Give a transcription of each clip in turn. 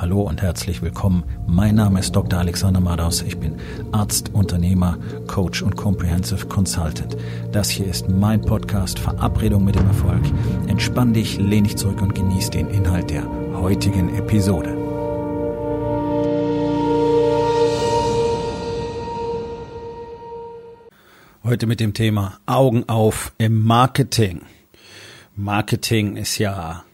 Hallo und herzlich willkommen. Mein Name ist Dr. Alexander Madaus. Ich bin Arzt, Unternehmer, Coach und Comprehensive Consultant. Das hier ist mein Podcast Verabredung mit dem Erfolg. Entspann dich, lehn dich zurück und genieß den Inhalt der heutigen Episode. Heute mit dem Thema Augen auf im Marketing. Marketing ist ja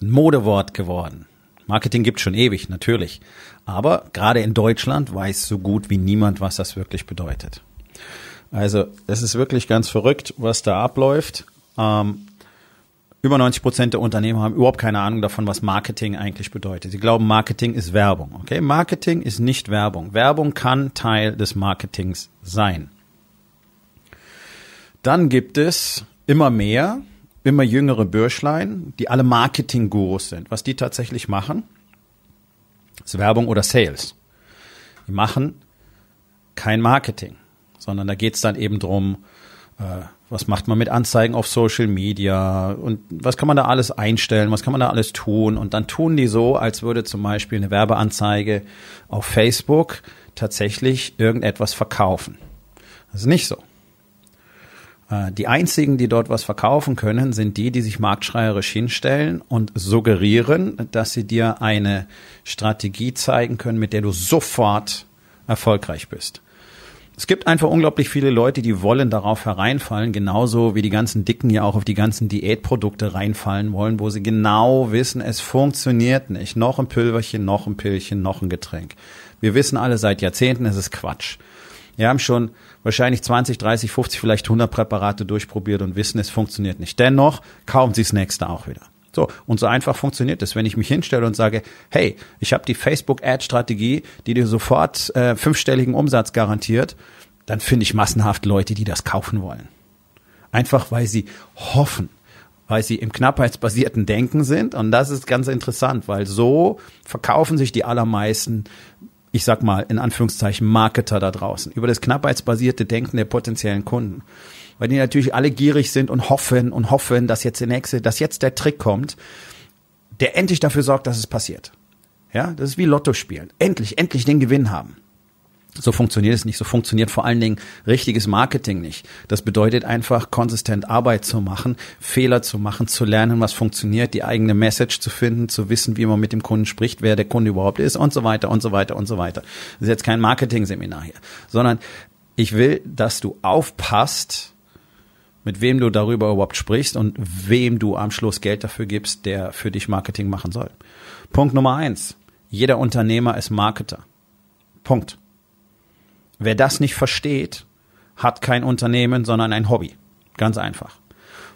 ein Modewort geworden. Marketing gibt schon ewig, natürlich. Aber gerade in Deutschland weiß so gut wie niemand, was das wirklich bedeutet. Also es ist wirklich ganz verrückt, was da abläuft. Ähm, über 90 Prozent der Unternehmen haben überhaupt keine Ahnung davon, was Marketing eigentlich bedeutet. Sie glauben, Marketing ist Werbung. Okay, Marketing ist nicht Werbung. Werbung kann Teil des Marketings sein. Dann gibt es immer mehr immer jüngere Bürschlein, die alle Marketing-Gurus sind. Was die tatsächlich machen, ist Werbung oder Sales. Die machen kein Marketing, sondern da geht's dann eben drum, äh, was macht man mit Anzeigen auf Social Media und was kann man da alles einstellen, was kann man da alles tun. Und dann tun die so, als würde zum Beispiel eine Werbeanzeige auf Facebook tatsächlich irgendetwas verkaufen. Das ist nicht so. Äh, die einzigen, die dort was verkaufen können, sind die, die sich marktschreierisch hinstellen und suggerieren, dass sie dir eine Strategie zeigen können, mit der du sofort erfolgreich bist. Es gibt einfach unglaublich viele Leute, die wollen darauf hereinfallen, genauso wie die ganzen Dicken ja auch auf die ganzen Diätprodukte reinfallen wollen, wo sie genau wissen, es funktioniert nicht. Noch ein Pülverchen, noch ein Pillchen, noch ein Getränk. Wir wissen alle seit Jahrzehnten, es ist Quatsch. Wir haben schon wahrscheinlich 20, 30, 50, vielleicht 100 Präparate durchprobiert und wissen, es funktioniert nicht. Dennoch kaufen sie das nächste auch wieder. So, und so einfach funktioniert es, wenn ich mich hinstelle und sage, hey, ich habe die Facebook-Ad-Strategie, die dir sofort äh, fünfstelligen Umsatz garantiert, dann finde ich massenhaft Leute, die das kaufen wollen. Einfach weil sie hoffen, weil sie im knappheitsbasierten Denken sind. Und das ist ganz interessant, weil so verkaufen sich die allermeisten ich sag mal, in Anführungszeichen Marketer da draußen, über das knappheitsbasierte Denken der potenziellen Kunden. Weil die natürlich alle gierig sind und hoffen und hoffen, dass jetzt der nächste, dass jetzt der Trick kommt, der endlich dafür sorgt, dass es passiert. Ja, das ist wie Lotto spielen. Endlich, endlich den Gewinn haben. So funktioniert es nicht. So funktioniert vor allen Dingen richtiges Marketing nicht. Das bedeutet einfach, konsistent Arbeit zu machen, Fehler zu machen, zu lernen, was funktioniert, die eigene Message zu finden, zu wissen, wie man mit dem Kunden spricht, wer der Kunde überhaupt ist und so weiter und so weiter und so weiter. Das ist jetzt kein Marketing-Seminar hier, sondern ich will, dass du aufpasst, mit wem du darüber überhaupt sprichst und wem du am Schluss Geld dafür gibst, der für dich Marketing machen soll. Punkt Nummer eins. Jeder Unternehmer ist Marketer. Punkt. Wer das nicht versteht, hat kein Unternehmen, sondern ein Hobby. Ganz einfach.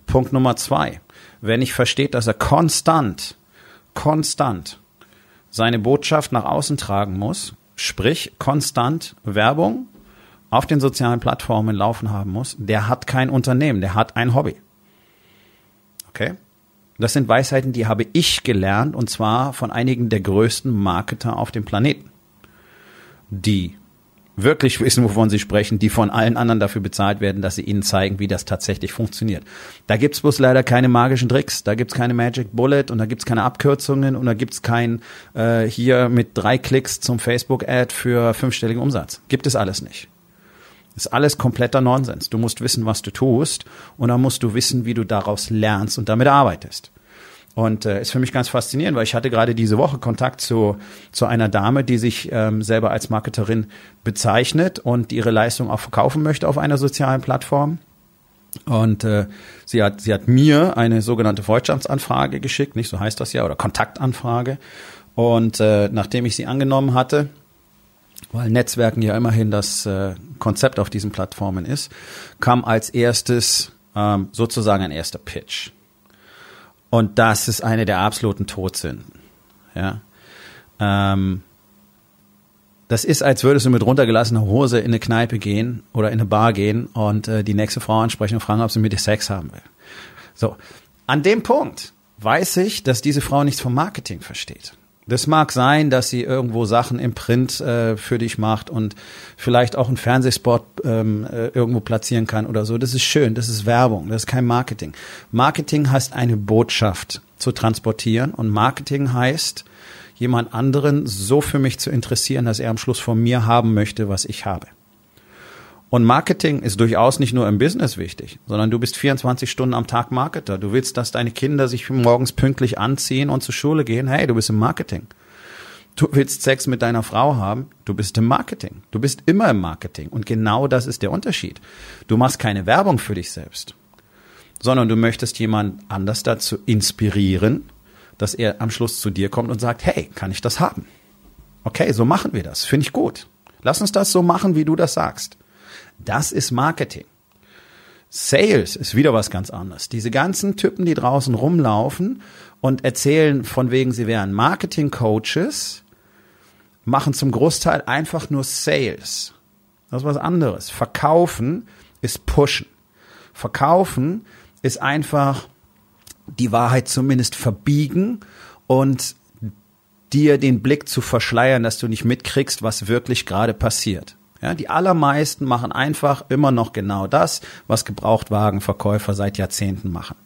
Punkt Nummer zwei. Wer nicht versteht, dass er konstant, konstant seine Botschaft nach außen tragen muss, sprich konstant Werbung auf den sozialen Plattformen laufen haben muss, der hat kein Unternehmen, der hat ein Hobby. Okay? Das sind Weisheiten, die habe ich gelernt und zwar von einigen der größten Marketer auf dem Planeten. Die wirklich wissen, wovon sie sprechen, die von allen anderen dafür bezahlt werden, dass sie ihnen zeigen, wie das tatsächlich funktioniert. Da gibt's bloß leider keine magischen Tricks, da gibt's keine Magic Bullet und da gibt's keine Abkürzungen und da gibt's kein äh, hier mit drei Klicks zum Facebook-Ad für fünfstelligen Umsatz. Gibt es alles nicht. ist alles kompletter Nonsens. Du musst wissen, was du tust und dann musst du wissen, wie du daraus lernst und damit arbeitest. Und äh, ist für mich ganz faszinierend, weil ich hatte gerade diese Woche Kontakt zu, zu einer Dame, die sich ähm, selber als Marketerin bezeichnet und ihre Leistung auch verkaufen möchte auf einer sozialen Plattform. Und äh, sie hat sie hat mir eine sogenannte Freundschaftsanfrage geschickt, nicht so heißt das ja, oder Kontaktanfrage. Und äh, nachdem ich sie angenommen hatte, weil Netzwerken ja immerhin das äh, Konzept auf diesen Plattformen ist, kam als erstes ähm, sozusagen ein erster Pitch. Und das ist eine der absoluten Todsünden. Ja. Ähm, das ist, als würdest du mit runtergelassener Hose in eine Kneipe gehen oder in eine Bar gehen und äh, die nächste Frau ansprechen und fragen, ob sie mit dir Sex haben will. So, an dem Punkt weiß ich, dass diese Frau nichts vom Marketing versteht. Das mag sein, dass sie irgendwo Sachen im Print äh, für dich macht und vielleicht auch einen Fernsehspot ähm, äh, irgendwo platzieren kann oder so. Das ist schön, das ist Werbung, das ist kein Marketing. Marketing heißt eine Botschaft zu transportieren und Marketing heißt, jemand anderen so für mich zu interessieren, dass er am Schluss von mir haben möchte, was ich habe. Und Marketing ist durchaus nicht nur im Business wichtig, sondern du bist 24 Stunden am Tag Marketer. Du willst, dass deine Kinder sich morgens pünktlich anziehen und zur Schule gehen. Hey, du bist im Marketing. Du willst Sex mit deiner Frau haben, du bist im Marketing. Du bist immer im Marketing. Und genau das ist der Unterschied. Du machst keine Werbung für dich selbst, sondern du möchtest jemand anders dazu inspirieren, dass er am Schluss zu dir kommt und sagt, hey, kann ich das haben? Okay, so machen wir das. Finde ich gut. Lass uns das so machen, wie du das sagst. Das ist Marketing. Sales ist wieder was ganz anderes. Diese ganzen Typen, die draußen rumlaufen und erzählen von wegen, sie wären Marketing-Coaches, machen zum Großteil einfach nur Sales. Das ist was anderes. Verkaufen ist pushen. Verkaufen ist einfach die Wahrheit zumindest verbiegen und dir den Blick zu verschleiern, dass du nicht mitkriegst, was wirklich gerade passiert. Ja, die allermeisten machen einfach immer noch genau das, was Gebrauchtwagenverkäufer seit Jahrzehnten machen.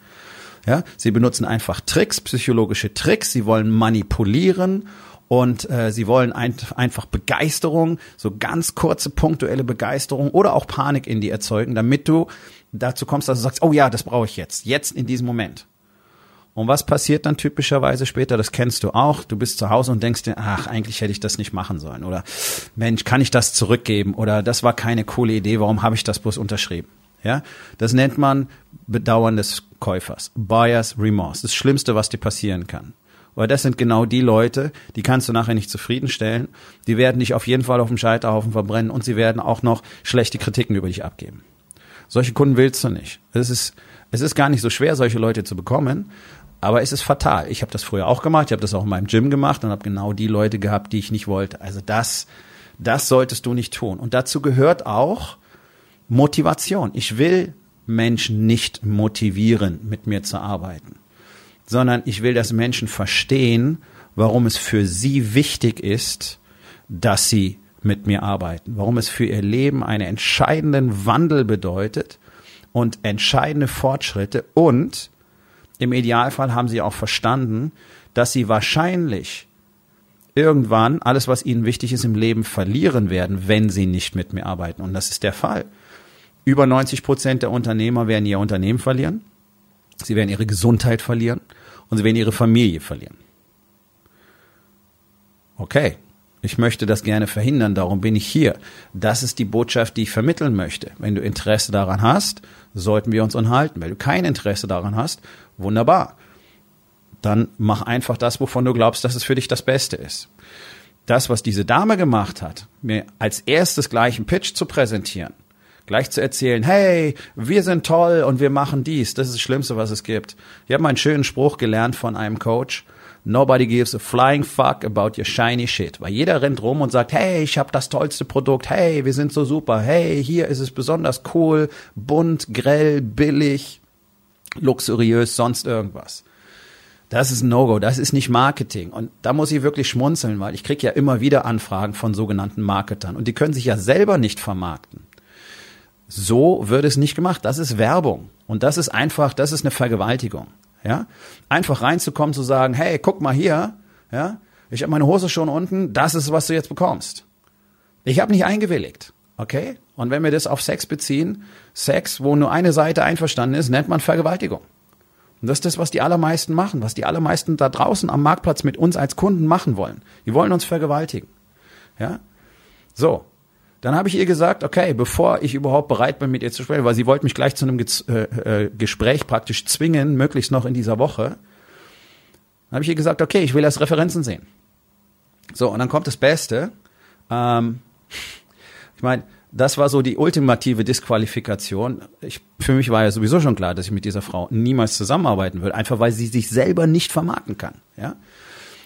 Ja, sie benutzen einfach Tricks, psychologische Tricks, sie wollen manipulieren und äh, sie wollen ein, einfach Begeisterung, so ganz kurze punktuelle Begeisterung oder auch Panik in die erzeugen, damit du dazu kommst, dass du sagst, oh ja, das brauche ich jetzt, jetzt in diesem Moment. Und was passiert dann typischerweise später? Das kennst du auch. Du bist zu Hause und denkst dir, ach, eigentlich hätte ich das nicht machen sollen. Oder Mensch, kann ich das zurückgeben? Oder das war keine coole Idee, warum habe ich das bloß unterschrieben? Ja, das nennt man Bedauern des Käufers. Buyer's Remorse. Das Schlimmste, was dir passieren kann. Weil das sind genau die Leute, die kannst du nachher nicht zufriedenstellen. Die werden dich auf jeden Fall auf dem Scheiterhaufen verbrennen und sie werden auch noch schlechte Kritiken über dich abgeben. Solche Kunden willst du nicht. Es ist, es ist gar nicht so schwer, solche Leute zu bekommen, aber es ist fatal. Ich habe das früher auch gemacht, ich habe das auch in meinem Gym gemacht und habe genau die Leute gehabt, die ich nicht wollte. Also das, das solltest du nicht tun. Und dazu gehört auch Motivation. Ich will Menschen nicht motivieren, mit mir zu arbeiten, sondern ich will, dass Menschen verstehen, warum es für sie wichtig ist, dass sie mit mir arbeiten, warum es für ihr Leben einen entscheidenden Wandel bedeutet und entscheidende Fortschritte und im Idealfall haben sie auch verstanden, dass sie wahrscheinlich irgendwann alles, was ihnen wichtig ist im Leben, verlieren werden, wenn sie nicht mit mir arbeiten. Und das ist der Fall. Über 90 Prozent der Unternehmer werden ihr Unternehmen verlieren. Sie werden ihre Gesundheit verlieren und sie werden ihre Familie verlieren. Okay, ich möchte das gerne verhindern, darum bin ich hier. Das ist die Botschaft, die ich vermitteln möchte. Wenn du Interesse daran hast, sollten wir uns unterhalten. Wenn du kein Interesse daran hast, wunderbar. Dann mach einfach das, wovon du glaubst, dass es für dich das Beste ist. Das, was diese Dame gemacht hat, mir als erstes gleich einen Pitch zu präsentieren, gleich zu erzählen, hey, wir sind toll und wir machen dies, das ist das Schlimmste, was es gibt. Ich habe mal einen schönen Spruch gelernt von einem Coach, Nobody gives a flying fuck about your shiny shit. Weil jeder rennt rum und sagt, hey, ich habe das tollste Produkt, hey, wir sind so super, hey, hier ist es besonders cool, bunt, grell, billig, luxuriös, sonst irgendwas. Das ist ein No-Go, das ist nicht Marketing. Und da muss ich wirklich schmunzeln, weil ich kriege ja immer wieder Anfragen von sogenannten Marketern und die können sich ja selber nicht vermarkten. So wird es nicht gemacht. Das ist Werbung. Und das ist einfach, das ist eine Vergewaltigung. Ja? Einfach reinzukommen, zu sagen, hey, guck mal hier, ja, ich habe meine Hose schon unten, das ist, was du jetzt bekommst. Ich habe nicht eingewilligt, okay? Und wenn wir das auf Sex beziehen, Sex, wo nur eine Seite einverstanden ist, nennt man Vergewaltigung. Und das ist das, was die allermeisten machen, was die allermeisten da draußen am Marktplatz mit uns als Kunden machen wollen. Die wollen uns vergewaltigen. Ja? So. Dann habe ich ihr gesagt, okay, bevor ich überhaupt bereit bin, mit ihr zu sprechen, weil sie wollte mich gleich zu einem Ge äh, äh, Gespräch praktisch zwingen, möglichst noch in dieser Woche, dann habe ich ihr gesagt, okay, ich will erst Referenzen sehen. So, und dann kommt das Beste. Ähm, ich meine, das war so die ultimative Disqualifikation. Ich, für mich war ja sowieso schon klar, dass ich mit dieser Frau niemals zusammenarbeiten würde, einfach weil sie sich selber nicht vermarkten kann. Ja,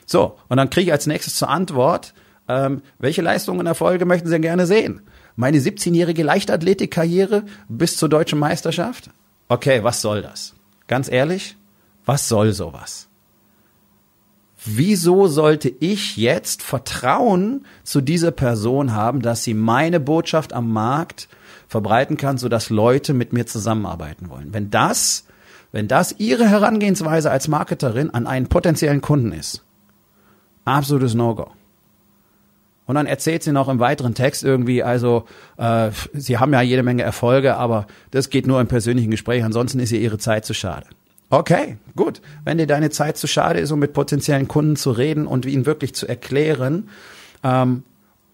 so und dann kriege ich als nächstes zur Antwort, ähm, welche Leistungen und Erfolge möchten Sie denn gerne sehen? Meine 17-jährige Leichtathletikkarriere bis zur deutschen Meisterschaft? Okay, was soll das? Ganz ehrlich, was soll sowas? Wieso sollte ich jetzt Vertrauen zu dieser Person haben, dass sie meine Botschaft am Markt verbreiten kann, sodass Leute mit mir zusammenarbeiten wollen? Wenn das, wenn das ihre Herangehensweise als Marketerin an einen potenziellen Kunden ist, absolutes No-Go. Und dann erzählt sie noch im weiteren Text irgendwie, also äh, sie haben ja jede Menge Erfolge, aber das geht nur im persönlichen Gespräch, ansonsten ist ihr ihre Zeit zu schade. Okay, gut. Wenn dir deine Zeit zu schade ist, um mit potenziellen Kunden zu reden und ihnen wirklich zu erklären, ähm,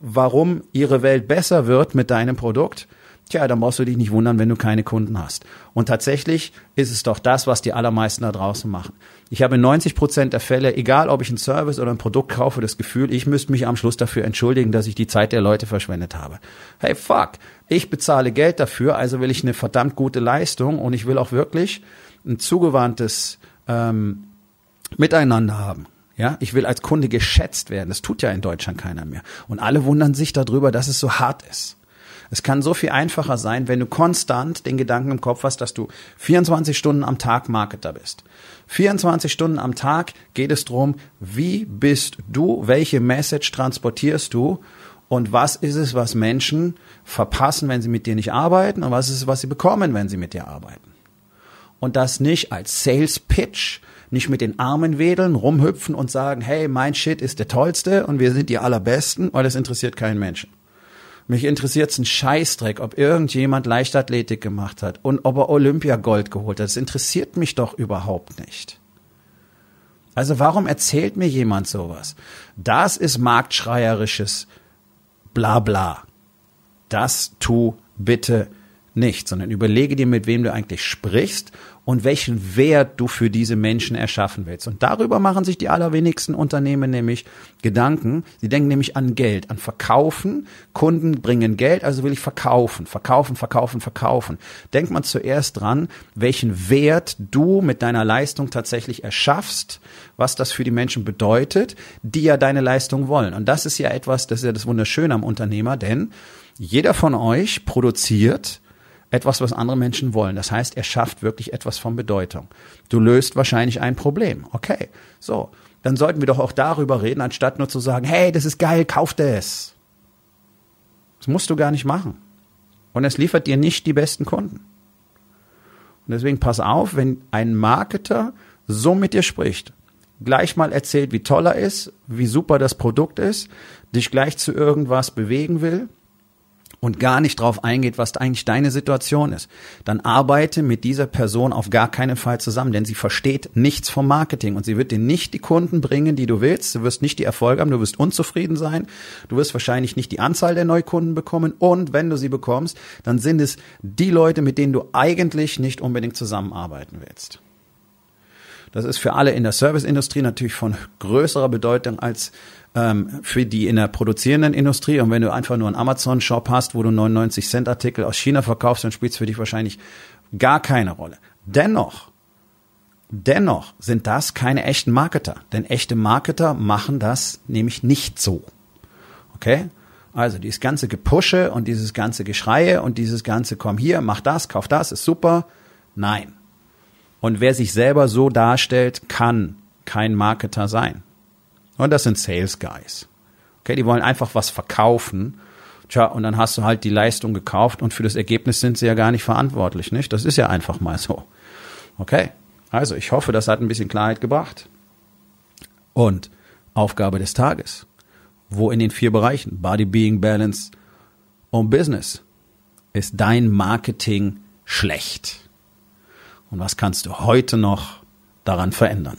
warum ihre Welt besser wird mit deinem Produkt, tja, dann brauchst du dich nicht wundern, wenn du keine Kunden hast. Und tatsächlich ist es doch das, was die allermeisten da draußen machen. Ich habe in 90 Prozent der Fälle, egal ob ich einen Service oder ein Produkt kaufe, das Gefühl, ich müsste mich am Schluss dafür entschuldigen, dass ich die Zeit der Leute verschwendet habe. Hey, fuck, ich bezahle Geld dafür, also will ich eine verdammt gute Leistung und ich will auch wirklich ein zugewandtes ähm, Miteinander haben. Ja, ich will als Kunde geschätzt werden. Das tut ja in Deutschland keiner mehr. Und alle wundern sich darüber, dass es so hart ist. Es kann so viel einfacher sein, wenn du konstant den Gedanken im Kopf hast, dass du 24 Stunden am Tag Marketer bist. 24 Stunden am Tag geht es darum, wie bist du, welche Message transportierst du und was ist es, was Menschen verpassen, wenn sie mit dir nicht arbeiten und was ist es, was sie bekommen, wenn sie mit dir arbeiten. Und das nicht als Sales Pitch, nicht mit den Armen wedeln, rumhüpfen und sagen, hey, mein Shit ist der tollste und wir sind die allerbesten, weil das interessiert keinen Menschen. Mich interessiert's ein Scheißdreck, ob irgendjemand Leichtathletik gemacht hat und ob er Olympiagold geholt hat. Das interessiert mich doch überhaupt nicht. Also warum erzählt mir jemand sowas? Das ist marktschreierisches Blabla. Das tu bitte nicht, sondern überlege dir, mit wem du eigentlich sprichst und welchen Wert du für diese Menschen erschaffen willst. Und darüber machen sich die allerwenigsten Unternehmen nämlich Gedanken. Sie denken nämlich an Geld, an Verkaufen. Kunden bringen Geld, also will ich verkaufen, verkaufen, verkaufen, verkaufen. Denkt man zuerst dran, welchen Wert du mit deiner Leistung tatsächlich erschaffst, was das für die Menschen bedeutet, die ja deine Leistung wollen. Und das ist ja etwas, das ist ja das Wunderschöne am Unternehmer, denn jeder von euch produziert etwas, was andere Menschen wollen. Das heißt, er schafft wirklich etwas von Bedeutung. Du löst wahrscheinlich ein Problem. Okay, so. Dann sollten wir doch auch darüber reden, anstatt nur zu sagen, hey, das ist geil, kauf das. Das musst du gar nicht machen. Und es liefert dir nicht die besten Kunden. Und deswegen pass auf, wenn ein Marketer so mit dir spricht, gleich mal erzählt, wie toll er ist, wie super das Produkt ist, dich gleich zu irgendwas bewegen will, und gar nicht drauf eingeht, was eigentlich deine Situation ist, dann arbeite mit dieser Person auf gar keinen Fall zusammen, denn sie versteht nichts vom Marketing und sie wird dir nicht die Kunden bringen, die du willst. Du wirst nicht die Erfolge haben, du wirst unzufrieden sein, du wirst wahrscheinlich nicht die Anzahl der Neukunden bekommen und wenn du sie bekommst, dann sind es die Leute, mit denen du eigentlich nicht unbedingt zusammenarbeiten willst. Das ist für alle in der Serviceindustrie natürlich von größerer Bedeutung als ähm, für die in der produzierenden Industrie. Und wenn du einfach nur einen Amazon-Shop hast, wo du 99 Cent Artikel aus China verkaufst, dann spielt es für dich wahrscheinlich gar keine Rolle. Dennoch, dennoch sind das keine echten Marketer. Denn echte Marketer machen das nämlich nicht so. Okay? Also dieses ganze Gepusche und dieses ganze Geschreie und dieses ganze komm hier, mach das, kauf das, ist super. Nein. Und wer sich selber so darstellt, kann kein Marketer sein. Und das sind Sales Guys. Okay, die wollen einfach was verkaufen. Tja, und dann hast du halt die Leistung gekauft und für das Ergebnis sind sie ja gar nicht verantwortlich, nicht? Das ist ja einfach mal so. Okay. Also, ich hoffe, das hat ein bisschen Klarheit gebracht. Und Aufgabe des Tages. Wo in den vier Bereichen Body, Being, Balance und Business ist dein Marketing schlecht? Und was kannst du heute noch daran verändern?